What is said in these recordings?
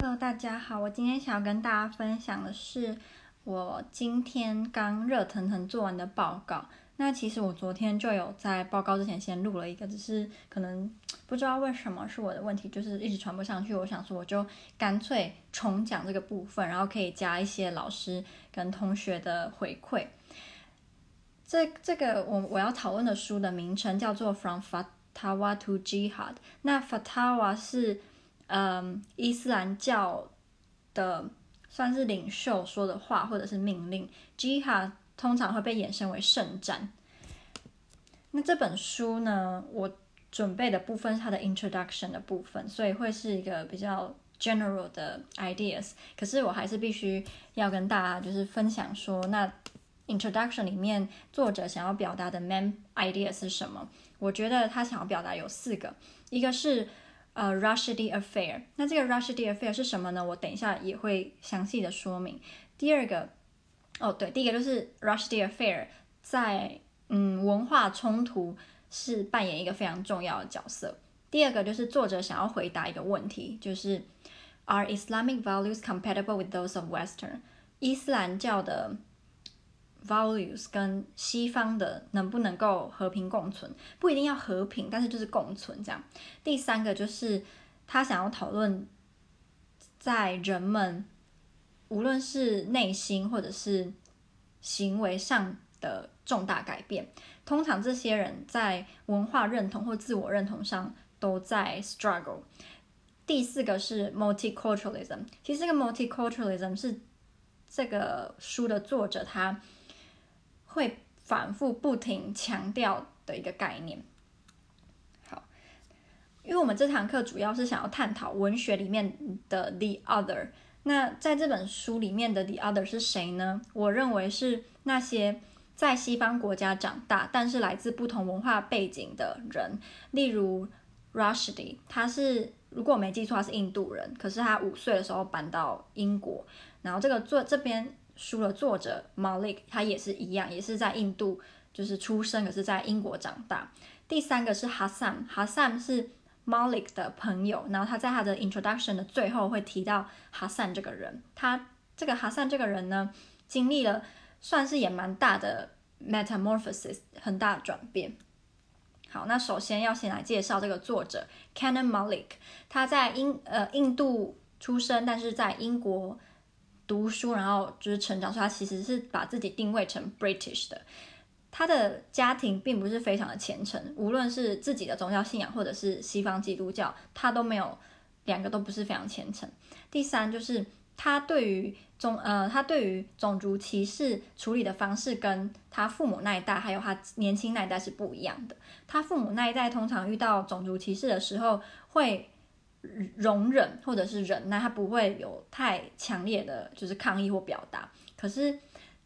Hello，大家好，我今天想要跟大家分享的是我今天刚热腾腾做完的报告。那其实我昨天就有在报告之前先录了一个，只是可能不知道为什么是我的问题，就是一直传不上去。我想说，我就干脆重讲这个部分，然后可以加一些老师跟同学的回馈。这这个我我要讨论的书的名称叫做《From Fatwa to Jihad》。那 Fatwa 是嗯伊斯兰教的算是领袖说的话或者是命令，Jihad。通常会被衍生为圣战。那这本书呢，我准备的部分是它的 introduction 的部分，所以会是一个比较 general 的 ideas。可是我还是必须要跟大家就是分享说，那 introduction 里面作者想要表达的 main idea 是什么？我觉得他想要表达有四个，一个是呃 Rushdie Affair。那这个 Rushdie Affair 是什么呢？我等一下也会详细的说明。第二个。哦，对，第一个就是 Rushdie Affair 在嗯文化冲突是扮演一个非常重要的角色。第二个就是作者想要回答一个问题，就是 Are Islamic values compatible with those of Western？伊斯兰教的 values 跟西方的能不能够和平共存？不一定要和平，但是就是共存这样。第三个就是他想要讨论在人们。无论是内心或者是行为上的重大改变，通常这些人在文化认同或自我认同上都在 struggle。第四个是 multiculturalism，其实这个 multiculturalism 是这个书的作者他会反复不停强调的一个概念。好，因为我们这堂课主要是想要探讨文学里面的 the other。那在这本书里面的 The Other 是谁呢？我认为是那些在西方国家长大，但是来自不同文化背景的人。例如 Rushdie，他是如果我没记错，他是印度人，可是他五岁的时候搬到英国。然后这个作这边书的作者 Malik，他也是一样，也是在印度就是出生，可是在英国长大。第三个是 Hassan，Hassan 是。Malik 的朋友，然后他在他的 introduction 的最后会提到哈桑这个人。他这个哈桑这个人呢，经历了算是也蛮大的 metamorphosis，很大的转变。好，那首先要先来介绍这个作者 Canon Malik，他在英呃印度出生，但是在英国读书，然后就是成长，所以他其实是把自己定位成 British 的。他的家庭并不是非常的虔诚，无论是自己的宗教信仰或者是西方基督教，他都没有，两个都不是非常虔诚。第三就是他对于种呃，他对于种族歧视处理的方式跟他父母那一代还有他年轻那一代是不一样的。他父母那一代通常遇到种族歧视的时候会容忍或者是忍耐，他不会有太强烈的就是抗议或表达。可是。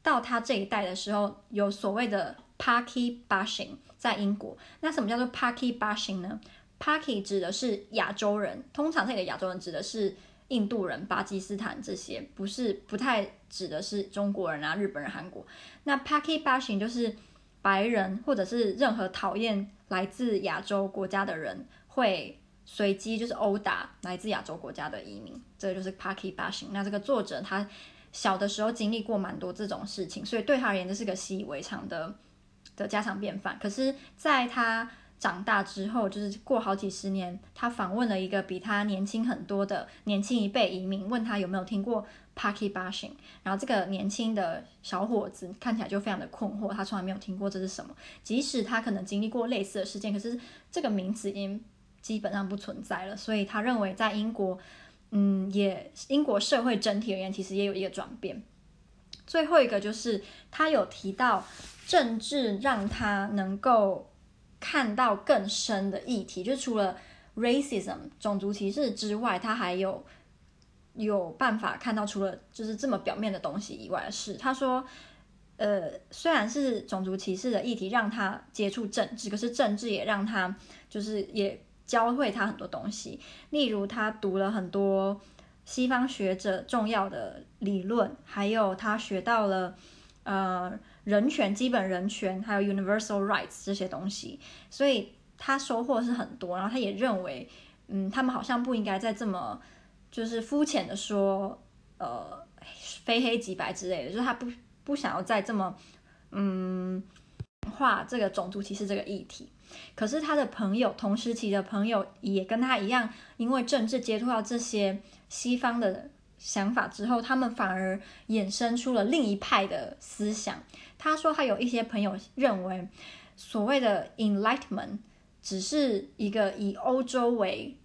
到他这一代的时候，有所谓的 Paki bashing 在英国。那什么叫做 Paki bashing 呢？Paki 指的是亚洲人，通常这里的亚洲人指的是印度人、巴基斯坦这些，不是不太指的是中国人啊、日本人、韩国。那 Paki bashing 就是白人或者是任何讨厌来自亚洲国家的人，会随机就是殴打来自亚洲国家的移民，这个就是 Paki bashing。那这个作者他。小的时候经历过蛮多这种事情，所以对他而言这是个习以为常的的家常便饭。可是，在他长大之后，就是过好几十年，他访问了一个比他年轻很多的年轻一辈移民，问他有没有听过 Paki bashing。然后这个年轻的小伙子看起来就非常的困惑，他从来没有听过这是什么。即使他可能经历过类似的事件，可是这个名词已经基本上不存在了。所以他认为在英国。嗯，也英国社会整体而言，其实也有一个转变。最后一个就是他有提到政治让他能够看到更深的议题，就除了 racism 种族歧视之外，他还有有办法看到除了就是这么表面的东西以外的事。他说，呃，虽然是种族歧视的议题让他接触政治，可是政治也让他就是也。教会他很多东西，例如他读了很多西方学者重要的理论，还有他学到了呃人权、基本人权，还有 universal rights 这些东西，所以他收获是很多。然后他也认为，嗯，他们好像不应该再这么就是肤浅的说，呃，非黑即白之类的，就是他不不想要再这么嗯化这个种族歧视这个议题。可是他的朋友，同时期的朋友也跟他一样，因为政治接触到这些西方的想法之后，他们反而衍生出了另一派的思想。他说，他有一些朋友认为，所谓的 Enlightenment 只是一个以欧洲为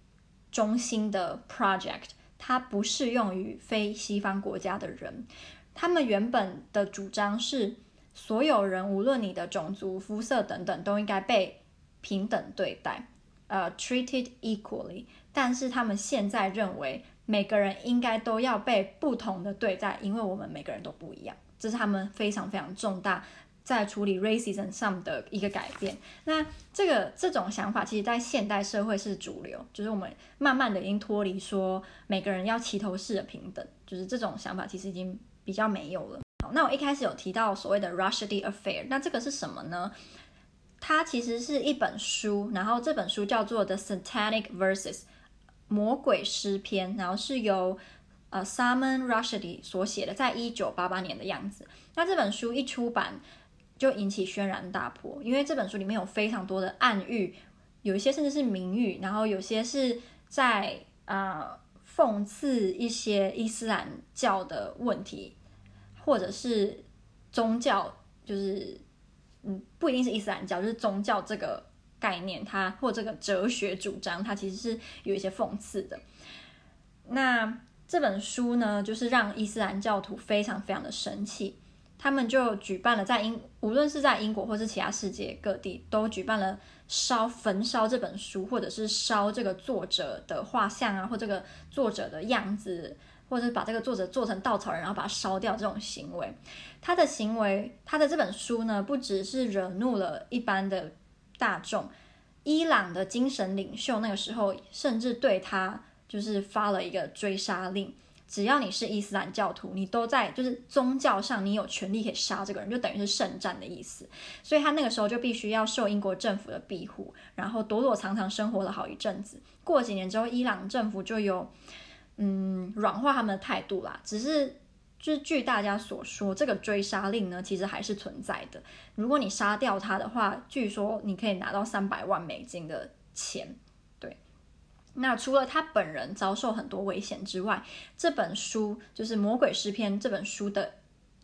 中心的 project，它不适用于非西方国家的人。他们原本的主张是，所有人无论你的种族、肤色等等，都应该被平等对待，呃，treated equally。但是他们现在认为，每个人应该都要被不同的对待，因为我们每个人都不一样。这是他们非常非常重大在处理 racism 上的一个改变。那这个这种想法，其实在现代社会是主流，就是我们慢慢的已经脱离说每个人要齐头式的平等，就是这种想法其实已经比较没有了。好，那我一开始有提到所谓的 Rushdie Affair，那这个是什么呢？它其实是一本书，然后这本书叫做《The Satanic Verses》魔鬼诗篇，然后是由呃 Salman Rushdie 所写的，在一九八八年的样子。那这本书一出版就引起轩然大波，因为这本书里面有非常多的暗喻，有一些甚至是明喻，然后有些是在呃讽刺一些伊斯兰教的问题，或者是宗教，就是。嗯，不一定是伊斯兰教，就是宗教这个概念，它或这个哲学主张，它其实是有一些讽刺的。那这本书呢，就是让伊斯兰教徒非常非常的生气，他们就举办了在英，无论是在英国或是其他世界各地，都举办了烧焚烧这本书，或者是烧这个作者的画像啊，或这个作者的样子。或者把这个作者做成稻草人，然后把它烧掉，这种行为，他的行为，他的这本书呢，不只是惹怒了一般的大众，伊朗的精神领袖那个时候甚至对他就是发了一个追杀令，只要你是伊斯兰教徒，你都在就是宗教上你有权利可以杀这个人，就等于是圣战的意思，所以他那个时候就必须要受英国政府的庇护，然后躲躲藏藏生活了好一阵子。过几年之后，伊朗政府就有。嗯，软化他们的态度啦。只是，就是据大家所说，这个追杀令呢，其实还是存在的。如果你杀掉他的话，据说你可以拿到三百万美金的钱。对，那除了他本人遭受很多危险之外，这本书就是《魔鬼诗篇》这本书的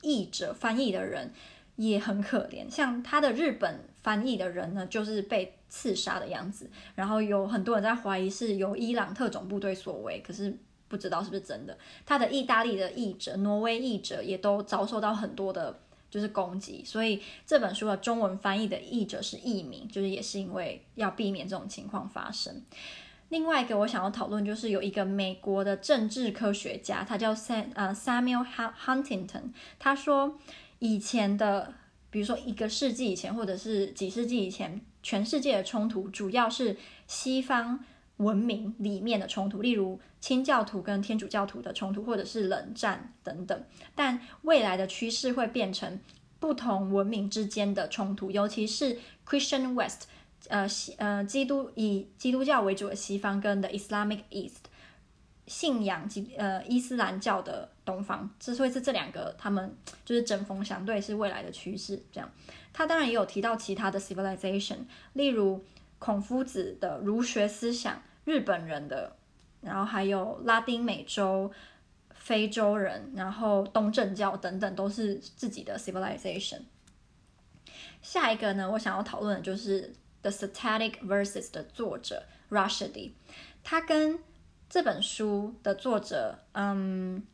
译者翻译的人也很可怜。像他的日本翻译的人呢，就是被刺杀的样子。然后有很多人在怀疑是由伊朗特种部队所为，可是。不知道是不是真的，他的意大利的译者、挪威译者也都遭受到很多的，就是攻击。所以这本书的中文翻译的译者是佚名，就是也是因为要避免这种情况发生。另外一个我想要讨论，就是有一个美国的政治科学家，他叫 Sam 呃 Samuel Huntington，他说以前的，比如说一个世纪以前，或者是几世纪以前，全世界的冲突主要是西方。文明里面的冲突，例如清教徒跟天主教徒的冲突，或者是冷战等等。但未来的趋势会变成不同文明之间的冲突，尤其是 Christian West，呃西呃基督以基督教为主的西方跟 The Islamic East，信仰基呃伊斯兰教的东方，之所以是这两个，他们就是针锋相对，是未来的趋势。这样，他当然也有提到其他的 civilization，例如。孔夫子的儒学思想，日本人的，然后还有拉丁美洲、非洲人，然后东正教等等，都是自己的 civilization。下一个呢，我想要讨论的就是《The Satanic Verses》的作者 Rushdie，他跟这本书的作者，嗯，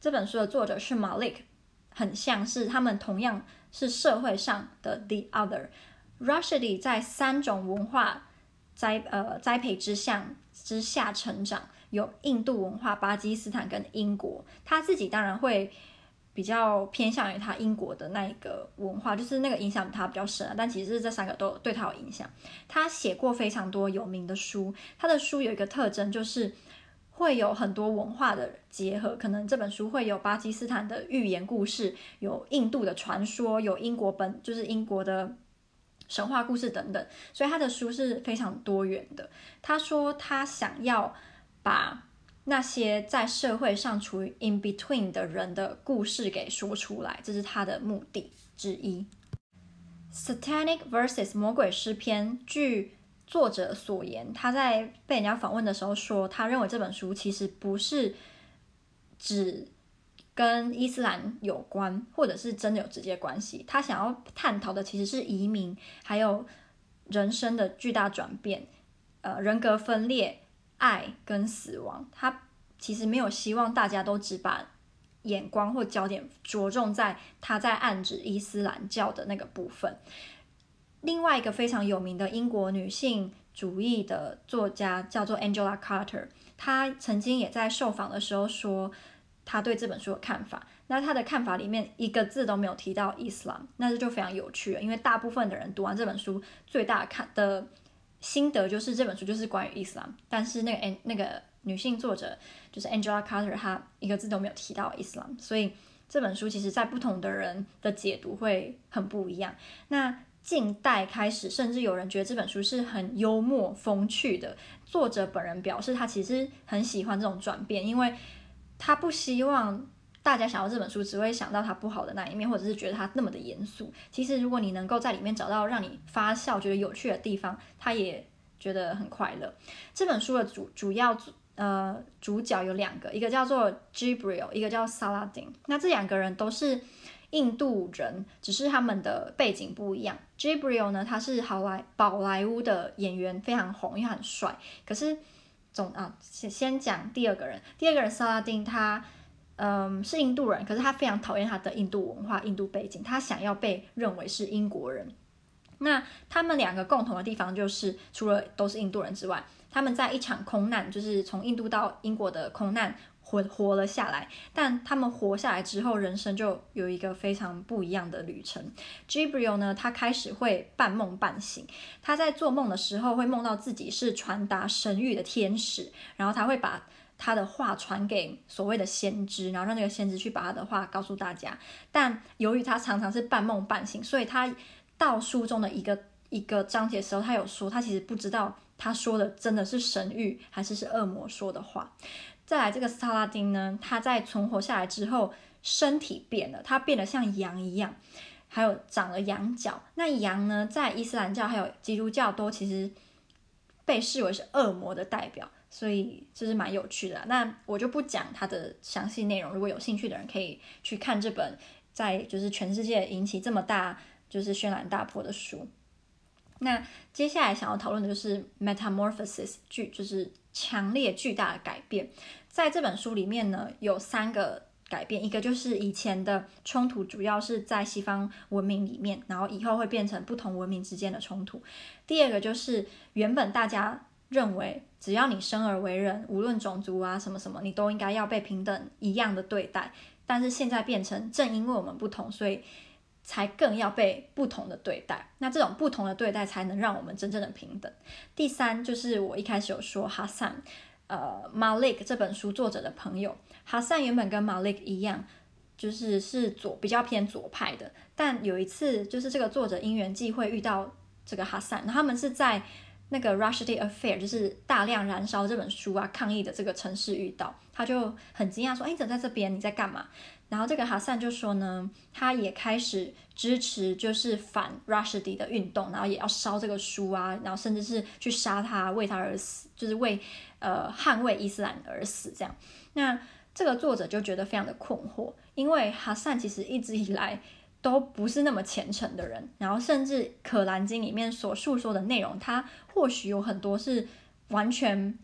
这本书的作者是 Malik，很像是他们同样是社会上的 The Other。Rushdie 在三种文化栽呃栽培之下之下成长，有印度文化、巴基斯坦跟英国。他自己当然会比较偏向于他英国的那一个文化，就是那个影响他比较深啊。但其实这三个都对他有影响。他写过非常多有名的书，他的书有一个特征就是会有很多文化的结合。可能这本书会有巴基斯坦的寓言故事，有印度的传说，有英国本就是英国的。神话故事等等，所以他的书是非常多元的。他说他想要把那些在社会上处于 in between 的人的故事给说出来，这是他的目的之一。Satanic Verses 魔鬼诗篇，据作者所言，他在被人家访问的时候说，他认为这本书其实不是只跟伊斯兰有关，或者是真的有直接关系。他想要探讨的其实是移民，还有人生的巨大转变，呃，人格分裂。爱跟死亡，他其实没有希望大家都只把眼光或焦点着重在他在暗指伊斯兰教的那个部分。另外一个非常有名的英国女性主义的作家叫做 Angela Carter，她曾经也在受访的时候说他对这本书的看法。那他的看法里面一个字都没有提到伊斯兰，那这就非常有趣了，因为大部分的人读完这本书最大看的。心得就是这本书就是关于伊斯兰，但是那个那个女性作者就是 Angela Carter，她一个字都没有提到伊斯兰，所以这本书其实在不同的人的解读会很不一样。那近代开始，甚至有人觉得这本书是很幽默风趣的。作者本人表示，他其实很喜欢这种转变，因为他不希望。大家想到这本书，只会想到它不好的那一面，或者是觉得它那么的严肃。其实，如果你能够在里面找到让你发笑、觉得有趣的地方，他也觉得很快乐。这本书的主主要呃主角有两个，一个叫做 Gibril，一个叫 Saladin。那这两个人都是印度人，只是他们的背景不一样。Gibril 呢，他是好莱宝莱坞的演员，非常红，又很帅。可是总啊，先先讲第二个人，第二个人萨拉丁他。嗯，是印度人，可是他非常讨厌他的印度文化、印度背景，他想要被认为是英国人。那他们两个共同的地方就是，除了都是印度人之外，他们在一场空难，就是从印度到英国的空难活活了下来。但他们活下来之后，人生就有一个非常不一样的旅程。Gibriel 呢，他开始会半梦半醒，他在做梦的时候会梦到自己是传达神諭的天使，然后他会把。他的话传给所谓的先知，然后让那个先知去把他的话告诉大家。但由于他常常是半梦半醒，所以他到书中的一个一个章节的时候，他有说他其实不知道他说的真的是神諭还是是恶魔说的话。再来这个萨拉丁呢，他在存活下来之后，身体变了，他变得像羊一样，还有长了羊角。那羊呢，在伊斯兰教还有基督教都其实被视为是恶魔的代表。所以这是蛮有趣的，那我就不讲它的详细内容。如果有兴趣的人，可以去看这本在就是全世界引起这么大就是轩然大波的书。那接下来想要讨论的就是 metamorphosis，剧就是强烈巨大的改变。在这本书里面呢，有三个改变，一个就是以前的冲突主要是在西方文明里面，然后以后会变成不同文明之间的冲突。第二个就是原本大家。认为只要你生而为人，无论种族啊什么什么，你都应该要被平等一样的对待。但是现在变成，正因为我们不同，所以才更要被不同的对待。那这种不同的对待，才能让我们真正的平等。第三，就是我一开始有说哈桑，呃，Malik 这本书作者的朋友，哈桑原本跟 Malik 一样，就是是左比较偏左派的。但有一次，就是这个作者因缘际会遇到这个哈桑，他们是在。那个 Rushdie Affair 就是大量燃烧这本书啊，抗议的这个城市遇到，他就很惊讶说：“哎，你怎么在这边？你在干嘛？”然后这个哈桑就说呢，他也开始支持就是反 rush 的运动，然后也要烧这个书啊，然后甚至是去杀他，为他而死，就是为呃捍卫伊斯兰而死这样。那这个作者就觉得非常的困惑，因为哈桑其实一直以来。都不是那么虔诚的人，然后甚至《可兰经》里面所述说的内容，他或许有很多是完全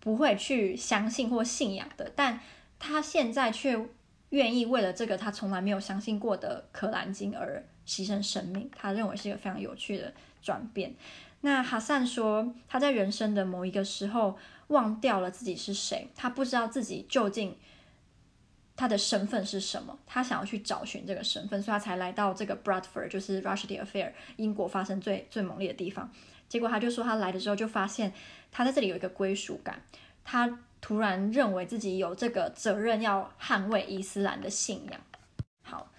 不会去相信或信仰的，但他现在却愿意为了这个他从来没有相信过的《可兰经》而牺牲生命。他认为是一个非常有趣的转变。那哈桑说，他在人生的某一个时候忘掉了自己是谁，他不知道自己究竟。他的身份是什么？他想要去找寻这个身份，所以他才来到这个 Bradford，就是 Rushdie Affair，英国发生最最猛烈的地方。结果他就说，他来的时候就发现他在这里有一个归属感。他突然认为自己有这个责任要捍卫伊斯兰的信仰。好，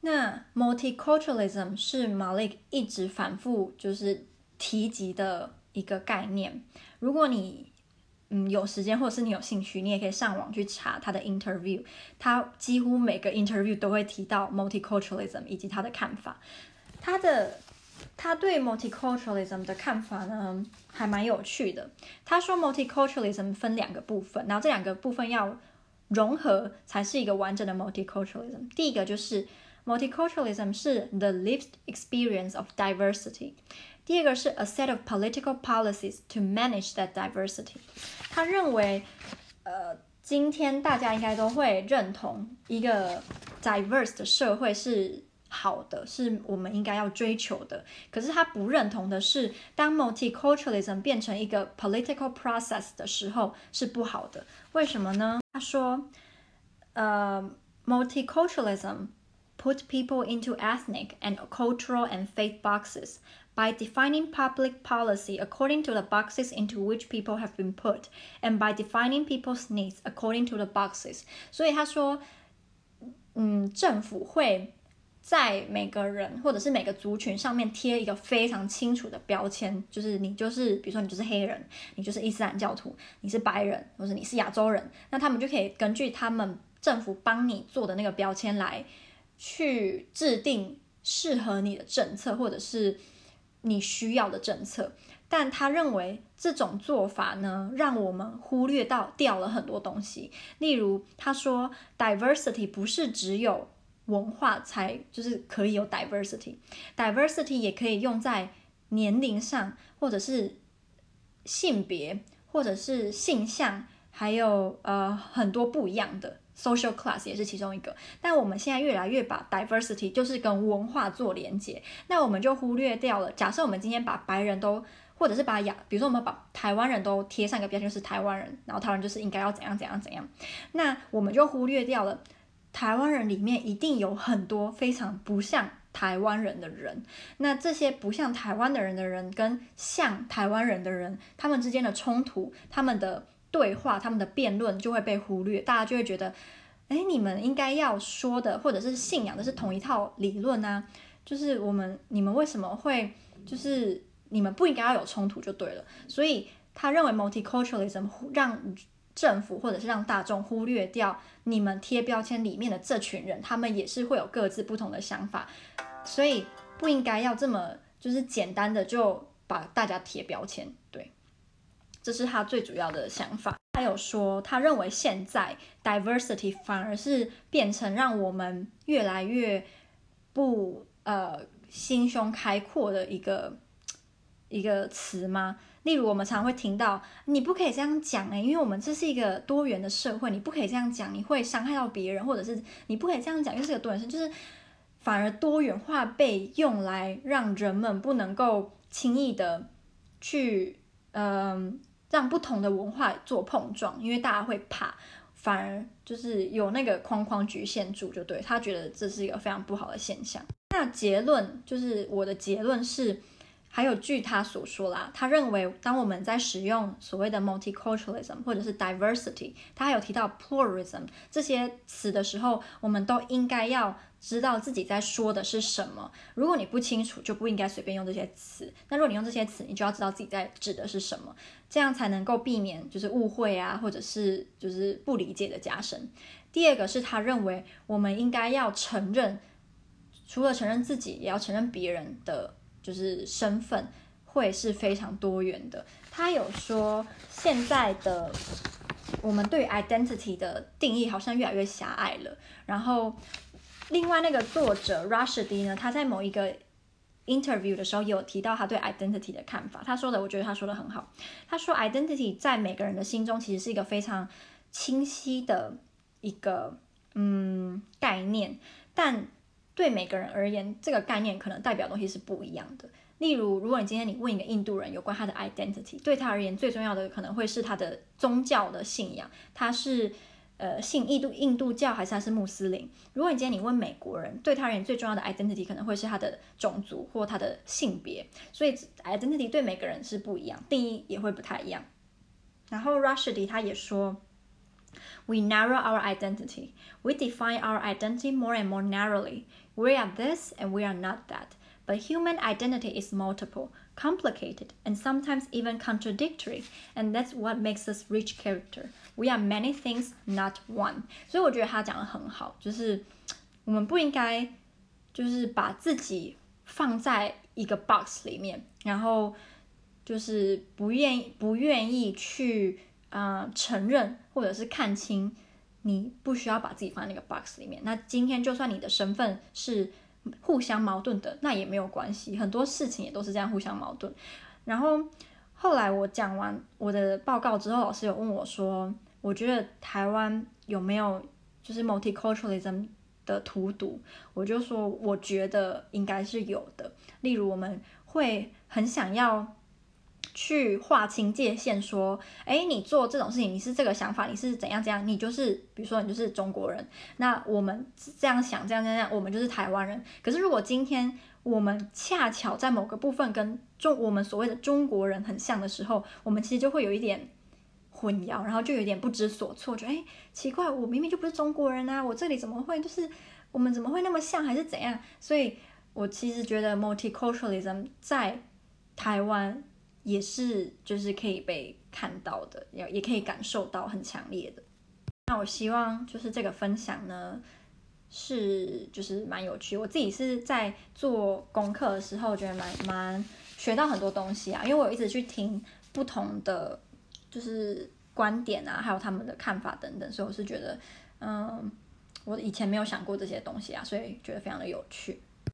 那 Multiculturalism 是 Malik 一直反复就是提及的一个概念。如果你嗯有时间或者是你有兴趣，你也可以上网去查他的 interview。他几乎每个 interview 都会提到 multiculturalism 以及他的看法。他的他对 multiculturalism 的看法呢，还蛮有趣的。他说 multiculturalism 分两个部分，然后这两个部分要融合才是一个完整的 multiculturalism。第一个就是 multiculturalism 是 the lived experience of diversity。第二个是 a set of political policies to manage that diversity。他认为，呃，今天大家应该都会认同一个 diverse 的社会是好的，是我们应该要追求的。可是他不认同的是，当 multiculturalism 变成一个 political process 的时候是不好的。为什么呢？他说，呃，multiculturalism put people into ethnic and cultural and faith boxes. By defining public policy according to the boxes into which people have been put, and by defining people's needs according to the boxes，所以他说，嗯，政府会 在每个人或者是每个族群上面贴一个非常清楚的标签，就是你就是，比如说你就是黑人，你就是伊斯兰教徒，你是白人，或者你是亚洲人，那他们就可以根据他们政府帮你做的那个标签来去制定适合你的政策，或者是。你需要的政策，但他认为这种做法呢，让我们忽略到掉了很多东西。例如，他说，diversity 不是只有文化才就是可以有 diversity，diversity 也可以用在年龄上，或者是性别，或者是性向，还有呃很多不一样的。Social class 也是其中一个，但我们现在越来越把 diversity 就是跟文化做连接，那我们就忽略掉了。假设我们今天把白人都，或者是把亚，比如说我们把台湾人都贴上一个标签，就是台湾人，然后台湾人就是应该要怎样怎样怎样，那我们就忽略掉了台湾人里面一定有很多非常不像台湾人的人，那这些不像台湾的人的人跟像台湾人的人，他们之间的冲突，他们的。对话，他们的辩论就会被忽略，大家就会觉得，哎，你们应该要说的或者是信仰的是同一套理论啊，就是我们你们为什么会就是你们不应该要有冲突就对了。所以他认为 multiculturalism 让政府或者是让大众忽略掉你们贴标签里面的这群人，他们也是会有各自不同的想法，所以不应该要这么就是简单的就把大家贴标签，对。这是他最主要的想法。他有说，他认为现在 diversity 反而是变成让我们越来越不呃心胸开阔的一个一个词吗？例如，我们常会听到你不可以这样讲诶，因为我们这是一个多元的社会，你不可以这样讲，你会伤害到别人，或者是你不可以这样讲，因为是个多元社会，就是反而多元化被用来让人们不能够轻易的去嗯。让不同的文化做碰撞，因为大家会怕，反而就是有那个框框局限住，就对，他觉得这是一个非常不好的现象。那结论就是我的结论是，还有据他所说啦，他认为当我们在使用所谓的 multiculturalism 或者是 diversity，他还有提到 pluralism 这些词的时候，我们都应该要。知道自己在说的是什么。如果你不清楚，就不应该随便用这些词。那如果你用这些词，你就要知道自己在指的是什么，这样才能够避免就是误会啊，或者是就是不理解的加深。第二个是他认为我们应该要承认，除了承认自己，也要承认别人的就是身份会是非常多元的。他有说现在的我们对 identity 的定义好像越来越狭隘了，然后。另外，那个作者 r u s h d 呢，他在某一个 interview 的时候有提到他对 identity 的看法。他说的，我觉得他说的很好。他说，identity 在每个人的心中其实是一个非常清晰的一个嗯概念，但对每个人而言，这个概念可能代表的东西是不一样的。例如，如果你今天你问一个印度人有关他的 identity，对他而言最重要的可能会是他的宗教的信仰，他是。呃，信印度印度教还是他是穆斯林？如果你今天你问美国人，对他而言最重要的 identity 可能会是他的种族或他的性别，所以 identity 对每个人是不一样，定义也会不太一样。然后 Rushdie 他也说，We narrow our identity, we define our identity more and more narrowly. We are this and we are not that. But human identity is multiple. complicated and sometimes even contradictory, and that's what makes us rich character. We are many things, not one.所以我觉得他讲得很好，就是我们不应该就是把自己放在一个 box 里面，然后就是不愿意不愿意去啊、呃、承认或者是看清， 你不需要把自己放在那个 box 里面。那今天就算你的身份是互相矛盾的，那也没有关系。很多事情也都是这样互相矛盾。然后后来我讲完我的报告之后，老师有问我说，我觉得台湾有没有就是 multiculturalism 的荼毒？我就说我觉得应该是有的。例如我们会很想要。去划清界限，说，哎，你做这种事情，你是这个想法，你是怎样怎样，你就是，比如说你就是中国人，那我们这样想，这样这样，我们就是台湾人。可是如果今天我们恰巧在某个部分跟中我们所谓的中国人很像的时候，我们其实就会有一点混淆，然后就有点不知所措，就哎，奇怪，我明明就不是中国人啊，我这里怎么会就是我们怎么会那么像，还是怎样？所以我其实觉得 multiculturalism 在台湾。也是，就是可以被看到的，也也可以感受到很强烈的。那我希望就是这个分享呢，是就是蛮有趣。我自己是在做功课的时候，觉得蛮蛮学到很多东西啊，因为我一直去听不同的就是观点啊，还有他们的看法等等，所以我是觉得，嗯，我以前没有想过这些东西啊，所以觉得非常的有趣。